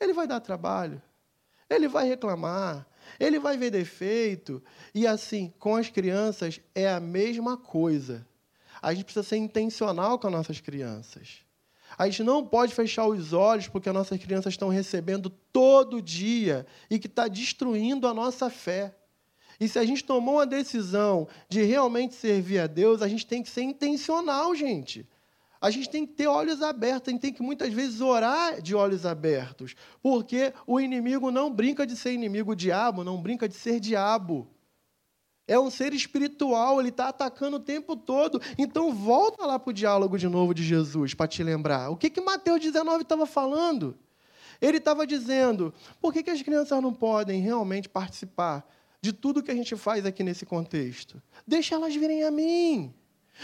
ele vai dar trabalho. Ele vai reclamar. Ele vai ver defeito. E assim, com as crianças é a mesma coisa a gente precisa ser intencional com as nossas crianças. A gente não pode fechar os olhos porque as nossas crianças estão recebendo todo dia e que está destruindo a nossa fé. E se a gente tomou uma decisão de realmente servir a Deus, a gente tem que ser intencional, gente. A gente tem que ter olhos abertos, a gente tem que muitas vezes orar de olhos abertos, porque o inimigo não brinca de ser inimigo, o diabo não brinca de ser diabo. É um ser espiritual, ele está atacando o tempo todo. Então, volta lá para o diálogo de novo de Jesus, para te lembrar. O que, que Mateus 19 estava falando? Ele estava dizendo: por que, que as crianças não podem realmente participar de tudo que a gente faz aqui nesse contexto? Deixa elas virem a mim.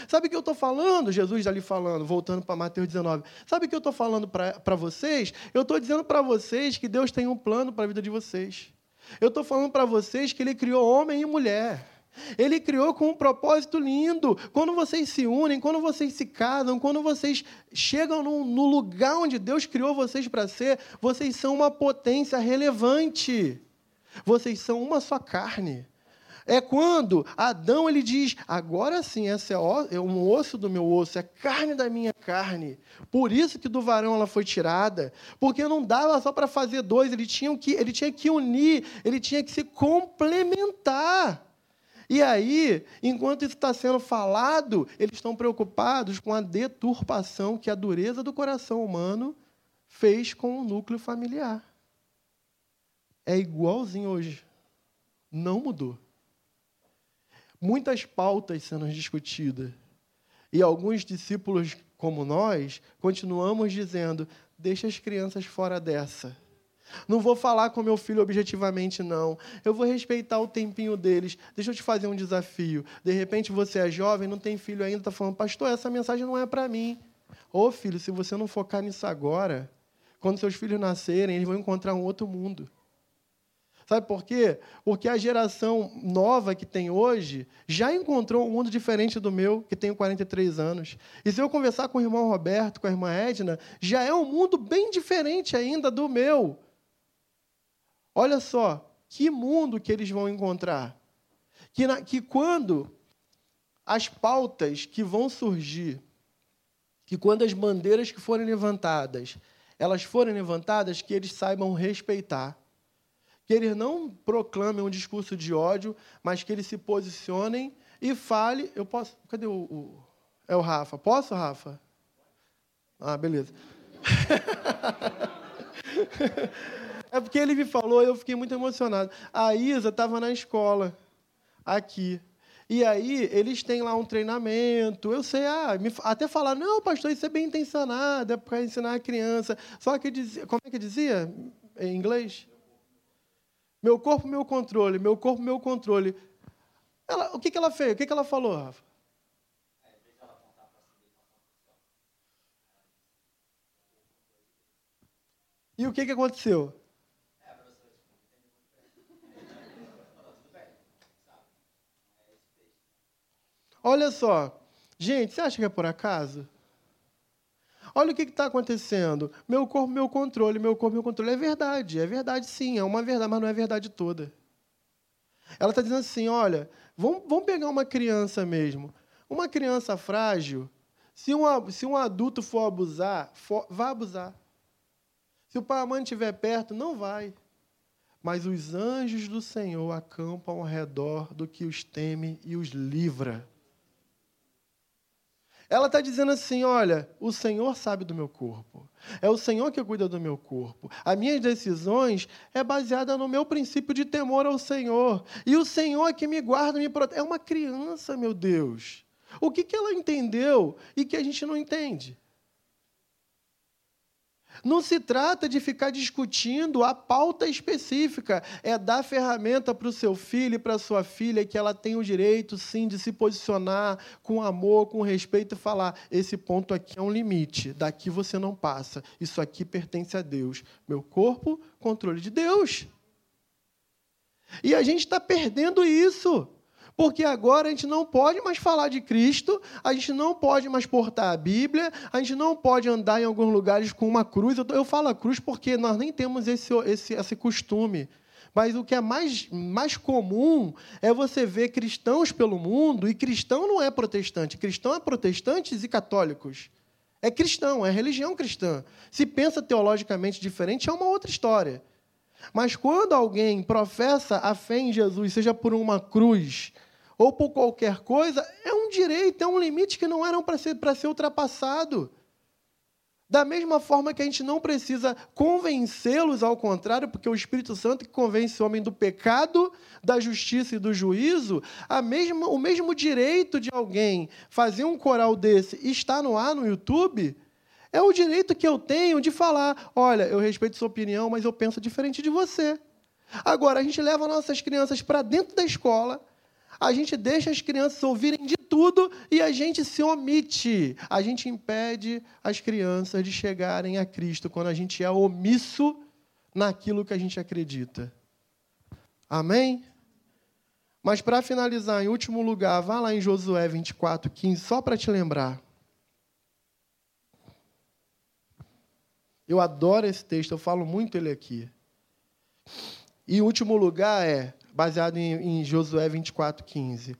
Sabe o que eu estou falando? Jesus ali falando, voltando para Mateus 19. Sabe o que eu estou falando para vocês? Eu estou dizendo para vocês que Deus tem um plano para a vida de vocês. Eu estou falando para vocês que Ele criou homem e mulher. Ele criou com um propósito lindo. Quando vocês se unem, quando vocês se casam, quando vocês chegam no, no lugar onde Deus criou vocês para ser, vocês são uma potência relevante. Vocês são uma só carne. É quando Adão ele diz: agora sim, essa é, é um osso do meu osso, é carne da minha carne. Por isso que do varão ela foi tirada, porque não dava só para fazer dois, ele tinha que, ele tinha que unir, ele tinha que se complementar. E aí, enquanto isso está sendo falado, eles estão preocupados com a deturpação que a dureza do coração humano fez com o núcleo familiar. É igualzinho hoje. Não mudou. Muitas pautas sendo discutidas. E alguns discípulos, como nós, continuamos dizendo: deixa as crianças fora dessa. Não vou falar com meu filho objetivamente, não. Eu vou respeitar o tempinho deles. Deixa eu te fazer um desafio. De repente você é jovem, não tem filho ainda, está falando, pastor, essa mensagem não é para mim. Ô filho, se você não focar nisso agora, quando seus filhos nascerem, eles vão encontrar um outro mundo. Sabe por quê? Porque a geração nova que tem hoje já encontrou um mundo diferente do meu, que tenho 43 anos. E se eu conversar com o irmão Roberto, com a irmã Edna, já é um mundo bem diferente ainda do meu. Olha só, que mundo que eles vão encontrar. Que, na, que quando as pautas que vão surgir, que quando as bandeiras que forem levantadas, elas forem levantadas, que eles saibam respeitar. Que eles não proclamem um discurso de ódio, mas que eles se posicionem e fale. Eu posso. Cadê o. o é o Rafa. Posso, Rafa? Ah, beleza. É porque ele me falou e eu fiquei muito emocionado. A Isa estava na escola, aqui. E aí, eles têm lá um treinamento. Eu sei, ah, me, até falar, não, pastor, isso é bem intencionado, é para ensinar a criança. Só que dizia, como é que dizia em inglês? Meu corpo, meu controle, meu corpo, meu controle. Ela, o que, que ela fez? O que, que ela falou, Rafa? E o que, que aconteceu? Olha só. Gente, você acha que é por acaso? Olha o que está acontecendo. Meu corpo, meu controle, meu corpo, meu controle. É verdade, é verdade sim, é uma verdade, mas não é verdade toda. Ela está dizendo assim: olha, vamos, vamos pegar uma criança mesmo. Uma criança frágil, se um, se um adulto for abusar, for, vai abusar. Se o pai e a mãe estiver perto, não vai. Mas os anjos do Senhor acampam ao redor do que os teme e os livra. Ela está dizendo assim: olha, o Senhor sabe do meu corpo. É o Senhor que cuida do meu corpo. As minhas decisões é baseada no meu princípio de temor ao Senhor. E o Senhor é que me guarda, me protege. É uma criança, meu Deus. O que, que ela entendeu e que a gente não entende? Não se trata de ficar discutindo a pauta específica, é dar ferramenta para o seu filho e para a sua filha que ela tem o direito, sim, de se posicionar com amor, com respeito e falar: esse ponto aqui é um limite, daqui você não passa, isso aqui pertence a Deus. Meu corpo, controle de Deus. E a gente está perdendo isso. Porque agora a gente não pode mais falar de Cristo, a gente não pode mais portar a Bíblia, a gente não pode andar em alguns lugares com uma cruz. Eu, falo a cruz porque nós nem temos esse, esse, esse costume. Mas o que é mais, mais comum é você ver cristãos pelo mundo, e cristão não é protestante, cristão é protestantes e católicos. É cristão, é religião cristã. Se pensa teologicamente diferente, é uma outra história. Mas quando alguém professa a fé em Jesus, seja por uma cruz, ou por qualquer coisa, é um direito, é um limite que não era para ser, ser ultrapassado. Da mesma forma que a gente não precisa convencê-los ao contrário, porque o Espírito Santo que convence o homem do pecado, da justiça e do juízo, a mesma, o mesmo direito de alguém fazer um coral desse e estar no ar no YouTube, é o direito que eu tenho de falar: olha, eu respeito sua opinião, mas eu penso diferente de você. Agora, a gente leva nossas crianças para dentro da escola, a gente deixa as crianças ouvirem de tudo e a gente se omite. A gente impede as crianças de chegarem a Cristo quando a gente é omisso naquilo que a gente acredita. Amém? Mas para finalizar, em último lugar, vá lá em Josué 24, 15, só para te lembrar. Eu adoro esse texto, eu falo muito ele aqui. E último lugar é baseado em, em Josué 24, 15.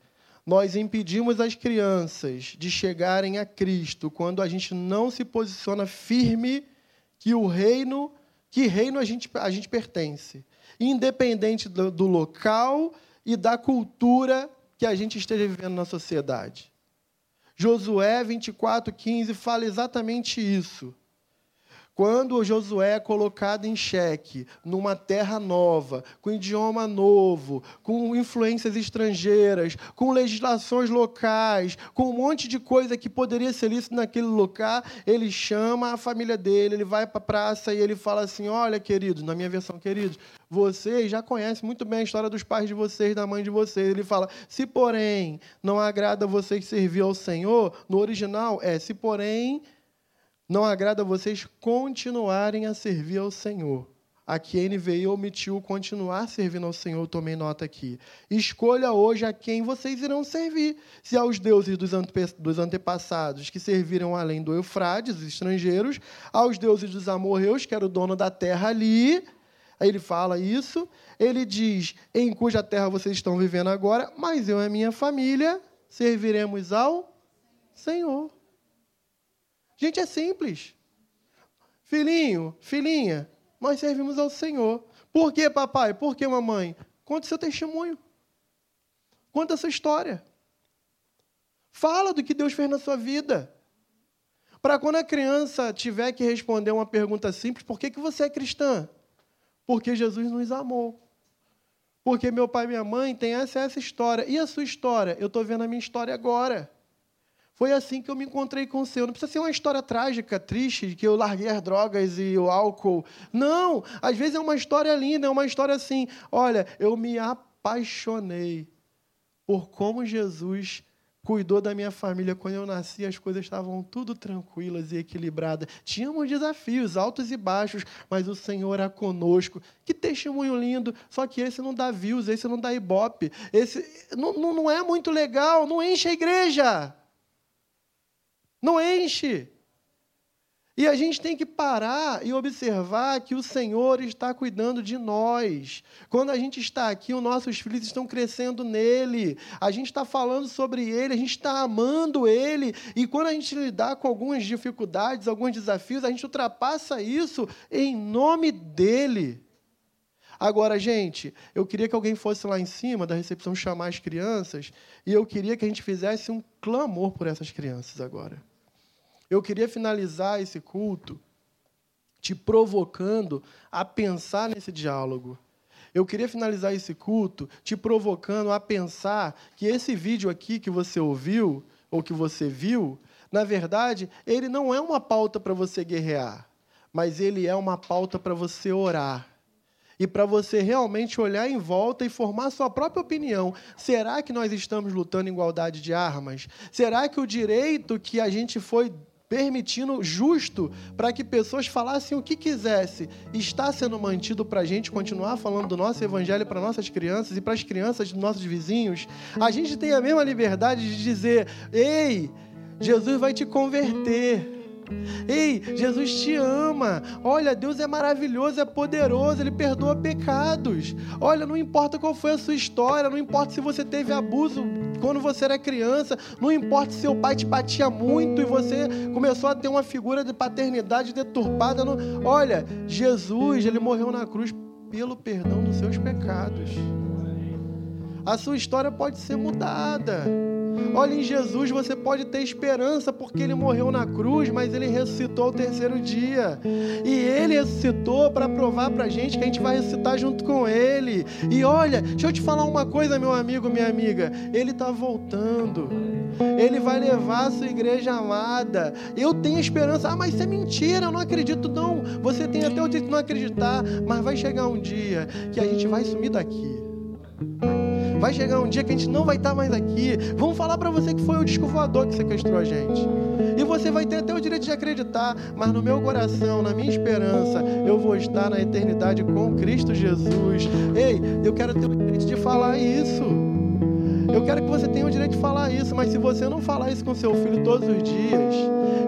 Nós impedimos as crianças de chegarem a Cristo quando a gente não se posiciona firme que o reino, que reino a gente, a gente pertence, independente do, do local e da cultura que a gente esteja vivendo na sociedade. Josué 24, 15 fala exatamente isso. Quando Josué é colocado em xeque, numa terra nova, com idioma novo, com influências estrangeiras, com legislações locais, com um monte de coisa que poderia ser lícito naquele lugar, ele chama a família dele, ele vai para a praça e ele fala assim: Olha, queridos, na minha versão, queridos, vocês já conhecem muito bem a história dos pais de vocês, da mãe de vocês. Ele fala: Se porém não agrada a vocês servir ao Senhor, no original é: Se porém não agrada a vocês continuarem a servir ao Senhor. Aqui a NVI omitiu continuar servindo ao Senhor, tomei nota aqui. Escolha hoje a quem vocês irão servir. Se aos deuses dos, dos antepassados que serviram além do Eufrades, os estrangeiros, aos deuses dos amorreus, que era o dono da terra ali. Aí ele fala isso. Ele diz: em cuja terra vocês estão vivendo agora, mas eu e a minha família serviremos ao Senhor. Gente, é simples. Filhinho, filhinha, nós servimos ao Senhor. Por que, papai? Por que, mamãe? Conta seu testemunho. Conta a sua história. Fala do que Deus fez na sua vida. Para quando a criança tiver que responder uma pergunta simples, por que, que você é cristã? Porque Jesus nos amou. Porque meu pai e minha mãe têm essa essa história. E a sua história? Eu estou vendo a minha história agora. Foi assim que eu me encontrei com o Senhor. Não precisa ser uma história trágica, triste, que eu larguei as drogas e o álcool. Não! Às vezes é uma história linda, é uma história assim. Olha, eu me apaixonei por como Jesus cuidou da minha família quando eu nasci, as coisas estavam tudo tranquilas e equilibradas. Tínhamos desafios altos e baixos, mas o Senhor era conosco. Que testemunho lindo! Só que esse não dá views, esse não dá ibope, esse não, não, não é muito legal, não enche a igreja. Não enche. E a gente tem que parar e observar que o Senhor está cuidando de nós. Quando a gente está aqui, os nossos filhos estão crescendo nele. A gente está falando sobre ele, a gente está amando ele. E quando a gente lidar com algumas dificuldades, alguns desafios, a gente ultrapassa isso em nome dele. Agora, gente, eu queria que alguém fosse lá em cima da recepção chamar as crianças e eu queria que a gente fizesse um clamor por essas crianças agora. Eu queria finalizar esse culto te provocando a pensar nesse diálogo. Eu queria finalizar esse culto te provocando a pensar que esse vídeo aqui que você ouviu ou que você viu, na verdade, ele não é uma pauta para você guerrear, mas ele é uma pauta para você orar e para você realmente olhar em volta e formar sua própria opinião. Será que nós estamos lutando em igualdade de armas? Será que o direito que a gente foi permitindo justo para que pessoas falassem o que quisesse, está sendo mantido para a gente continuar falando do nosso evangelho para nossas crianças e para as crianças dos nossos vizinhos? A gente tem a mesma liberdade de dizer: ei, Jesus vai te converter. Ei, Jesus te ama. Olha, Deus é maravilhoso, é poderoso, Ele perdoa pecados. Olha, não importa qual foi a sua história, não importa se você teve abuso quando você era criança, não importa se seu pai te batia muito e você começou a ter uma figura de paternidade deturpada. Não... Olha, Jesus, Ele morreu na cruz pelo perdão dos seus pecados. A sua história pode ser mudada. Olha, em Jesus você pode ter esperança, porque ele morreu na cruz, mas ele ressuscitou ao terceiro dia. E ele ressuscitou para provar para a gente que a gente vai ressuscitar junto com ele. E olha, deixa eu te falar uma coisa, meu amigo, minha amiga. Ele está voltando. Ele vai levar a sua igreja amada. Eu tenho esperança. Ah, mas isso é mentira, eu não acredito, não. Você tem até o direito de não acreditar, mas vai chegar um dia que a gente vai sumir daqui. Vai chegar um dia que a gente não vai estar mais aqui. Vamos falar para você que foi o disco voador que sequestrou a gente. E você vai ter até o direito de acreditar, mas no meu coração, na minha esperança, eu vou estar na eternidade com Cristo Jesus. Ei, eu quero ter o direito de falar isso. Eu quero que você tenha o direito de falar isso, mas se você não falar isso com seu filho todos os dias,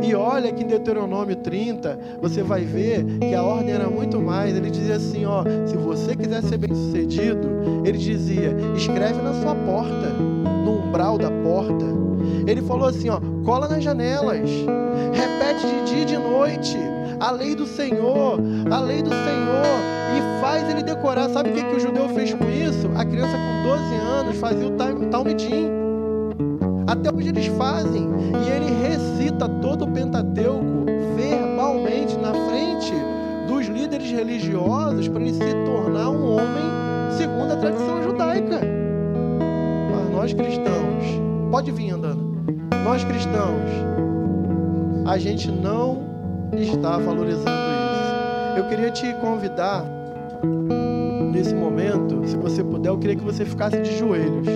e olha que em Deuteronômio 30, você vai ver que a ordem era muito mais. Ele dizia assim: ó, se você quiser ser bem sucedido, ele dizia: escreve na sua porta, no umbral da porta. Ele falou assim: ó, cola nas janelas, repete de dia e de noite a lei do Senhor, a lei do Senhor, e faz ele decorar. Sabe o que, que o judeu fez com isso? A criança com 12 anos fazia o Talmidim. Até hoje eles fazem. E ele recita todo o Pentateuco verbalmente na frente dos líderes religiosos para ele se tornar um homem segundo a tradição judaica. Mas nós cristãos, pode vir andando. Nós cristãos, a gente não está valorizando isso. Eu queria te convidar nesse momento, se você puder, eu queria que você ficasse de joelhos.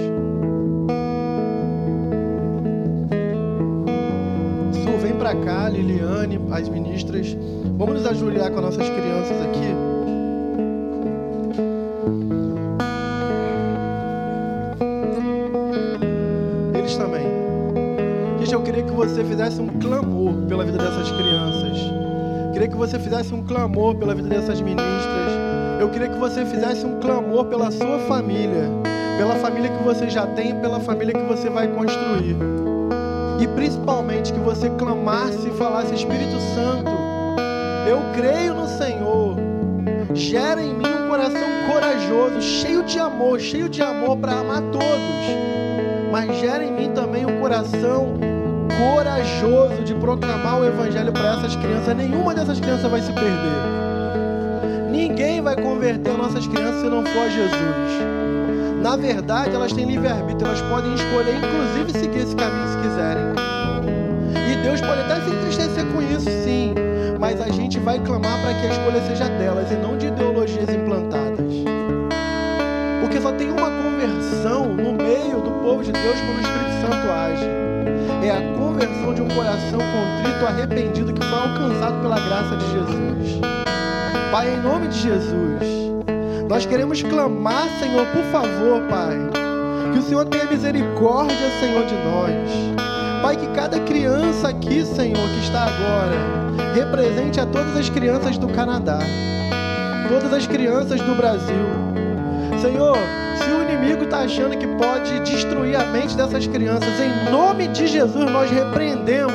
para cá, Liliane, as ministras. Vamos nos ajoelhar com as nossas crianças aqui. Eles também. Gente, eu queria que você fizesse um clamor pela vida dessas crianças. Queria que você fizesse um clamor pela vida dessas ministras. Eu queria que você fizesse um clamor pela sua família, pela família que você já tem pela família que você vai construir. E principalmente que você clamasse e falasse: Espírito Santo, eu creio no Senhor. Gera em mim um coração corajoso, cheio de amor, cheio de amor para amar todos. Mas gera em mim também um coração corajoso de proclamar o Evangelho para essas crianças. Nenhuma dessas crianças vai se perder. Ninguém vai converter nossas crianças se não for Jesus. Na verdade, elas têm livre-arbítrio, elas podem escolher, inclusive, seguir esse caminho se quiserem. E Deus pode até se entristecer com isso, sim, mas a gente vai clamar para que a escolha seja delas e não de ideologias implantadas. Porque só tem uma conversão no meio do povo de Deus quando o Espírito Santo age. É a conversão de um coração contrito, arrependido, que foi alcançado pela graça de Jesus. Pai, em nome de Jesus. Nós queremos clamar, Senhor, por favor, Pai, que o Senhor tenha misericórdia, Senhor, de nós. Pai, que cada criança aqui, Senhor, que está agora, represente a todas as crianças do Canadá, todas as crianças do Brasil. Senhor, inimigo está achando que pode destruir a mente dessas crianças, em nome de Jesus nós repreendemos.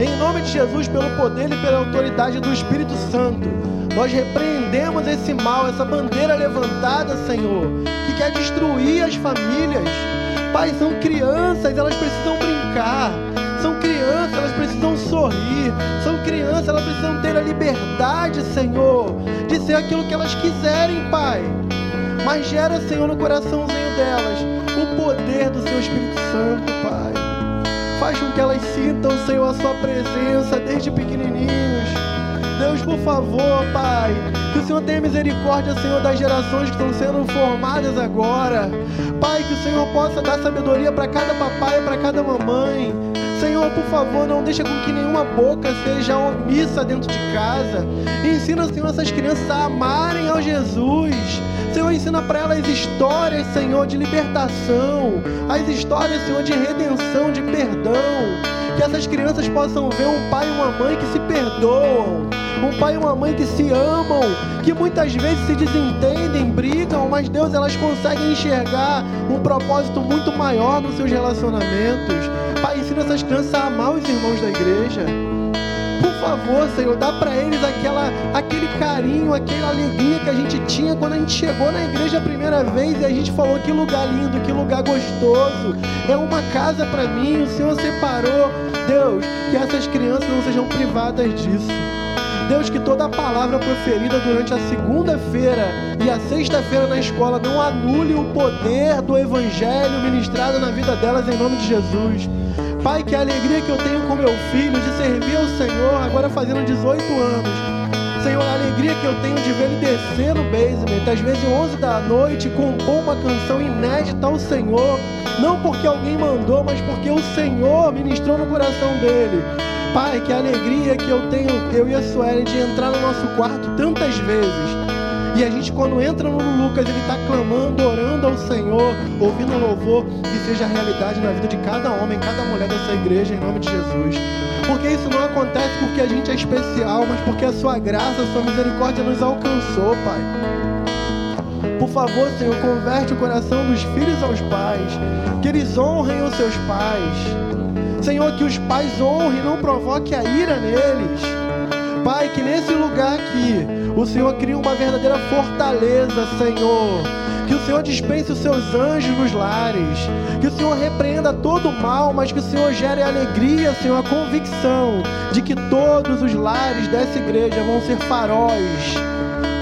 Em nome de Jesus, pelo poder e pela autoridade do Espírito Santo. Nós repreendemos esse mal, essa bandeira levantada, Senhor, que quer destruir as famílias. Pai, são crianças, elas precisam brincar. São crianças, elas precisam sorrir. São crianças, elas precisam ter a liberdade, Senhor, de ser aquilo que elas quiserem, Pai. Mas gera, Senhor, no coraçãozinho delas o poder do Seu Espírito Santo, Pai. Faz com que elas sintam, Senhor, a Sua presença desde pequenininhos Deus, por favor, Pai, que o Senhor tenha misericórdia, Senhor, das gerações que estão sendo formadas agora. Pai, que o Senhor possa dar sabedoria para cada papai, para cada mamãe. Senhor, por favor, não deixa com que nenhuma boca seja omissa dentro de casa. Ensina, Senhor, essas crianças a amarem ao Jesus. Senhor, ensina para elas histórias, Senhor, de libertação, as histórias, Senhor, de redenção, de perdão que essas crianças possam ver um pai e uma mãe que se perdoam, um pai e uma mãe que se amam, que muitas vezes se desentendem, brigam, mas Deus elas conseguem enxergar um propósito muito maior nos seus relacionamentos. Pai, ensina essas crianças a amar os irmãos da igreja. Por favor, Senhor, dá para eles aquela, aquele carinho, aquela alegria que a gente tinha quando a gente chegou na igreja a primeira vez e a gente falou que lugar lindo, que lugar gostoso. É uma casa para mim, o Senhor separou. Deus, que essas crianças não sejam privadas disso. Deus, que toda a palavra proferida durante a segunda-feira e a sexta-feira na escola não anule o poder do evangelho ministrado na vida delas em nome de Jesus. Pai, que alegria que eu tenho com meu filho de servir ao Senhor, agora fazendo 18 anos. Senhor, a alegria que eu tenho de ver ele descer no basement, às vezes 11 da noite, compor uma canção inédita ao Senhor, não porque alguém mandou, mas porque o Senhor ministrou no coração dele. Pai, que alegria que eu tenho, eu e a Sueli, de entrar no nosso quarto tantas vezes e a gente, quando entra no Lucas, ele está clamando, orando ao Senhor, ouvindo louvor, que seja realidade na vida de cada homem, cada mulher dessa igreja, em nome de Jesus. Porque isso não acontece porque a gente é especial, mas porque a sua graça, a sua misericórdia nos alcançou, Pai. Por favor, Senhor, converte o coração dos filhos aos pais, que eles honrem os seus pais. Senhor, que os pais honrem, não provoque a ira neles. Pai, que nesse lugar aqui o Senhor cria uma verdadeira fortaleza, Senhor. Que o Senhor dispense os seus anjos nos lares. Que o Senhor repreenda todo o mal, mas que o Senhor gere alegria, Senhor, a convicção de que todos os lares dessa igreja vão ser faróis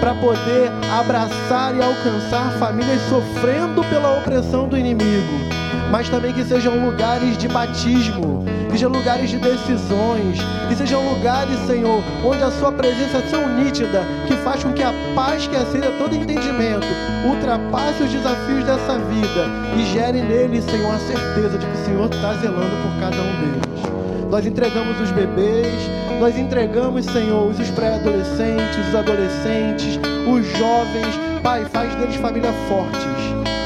para poder abraçar e alcançar famílias sofrendo pela opressão do inimigo mas também que sejam lugares de batismo, que sejam lugares de decisões, que sejam lugares, Senhor, onde a Sua presença é tão nítida que faz com que a paz que aceita todo entendimento ultrapasse os desafios dessa vida e gere nele, Senhor, a certeza de que o Senhor está zelando por cada um deles. Nós entregamos os bebês, nós entregamos, Senhor, os pré-adolescentes, os adolescentes, os jovens. Pai, faz deles família fortes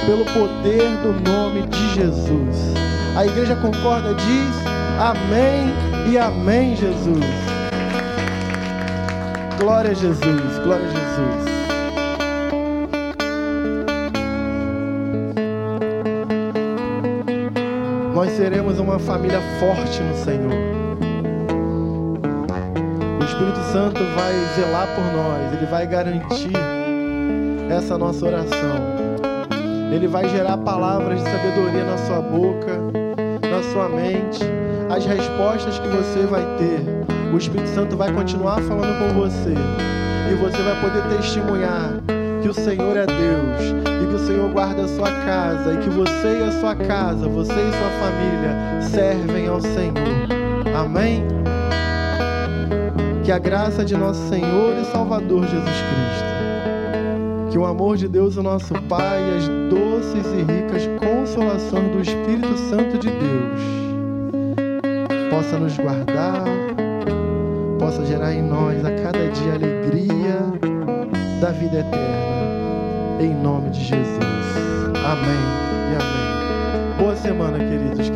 pelo poder do nome de Jesus. A igreja concorda, diz amém e amém, Jesus. Glória a Jesus, glória a Jesus. Nós seremos uma família forte no Senhor. Espírito Santo vai zelar por nós, ele vai garantir essa nossa oração. Ele vai gerar palavras de sabedoria na sua boca, na sua mente, as respostas que você vai ter. O Espírito Santo vai continuar falando com você e você vai poder testemunhar que o Senhor é Deus e que o Senhor guarda a sua casa e que você e a sua casa, você e sua família servem ao Senhor. Amém? Que a graça de nosso Senhor e Salvador Jesus Cristo que o amor de Deus, o nosso Pai, e as doces e ricas consolações do Espírito Santo de Deus possa nos guardar, possa gerar em nós a cada dia a alegria da vida eterna. Em nome de Jesus. Amém e amém. Boa semana, queridos.